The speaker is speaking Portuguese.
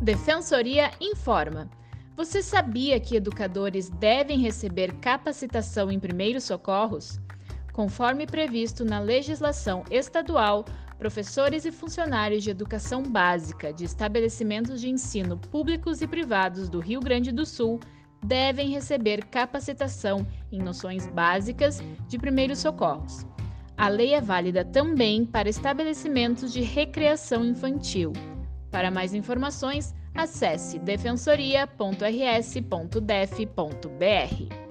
Defensoria informa. Você sabia que educadores devem receber capacitação em primeiros socorros? Conforme previsto na legislação estadual, professores e funcionários de educação básica de estabelecimentos de ensino públicos e privados do Rio Grande do Sul devem receber capacitação em noções básicas de primeiros socorros. A lei é válida também para estabelecimentos de recreação infantil. Para mais informações, acesse defensoria.rs.def.br.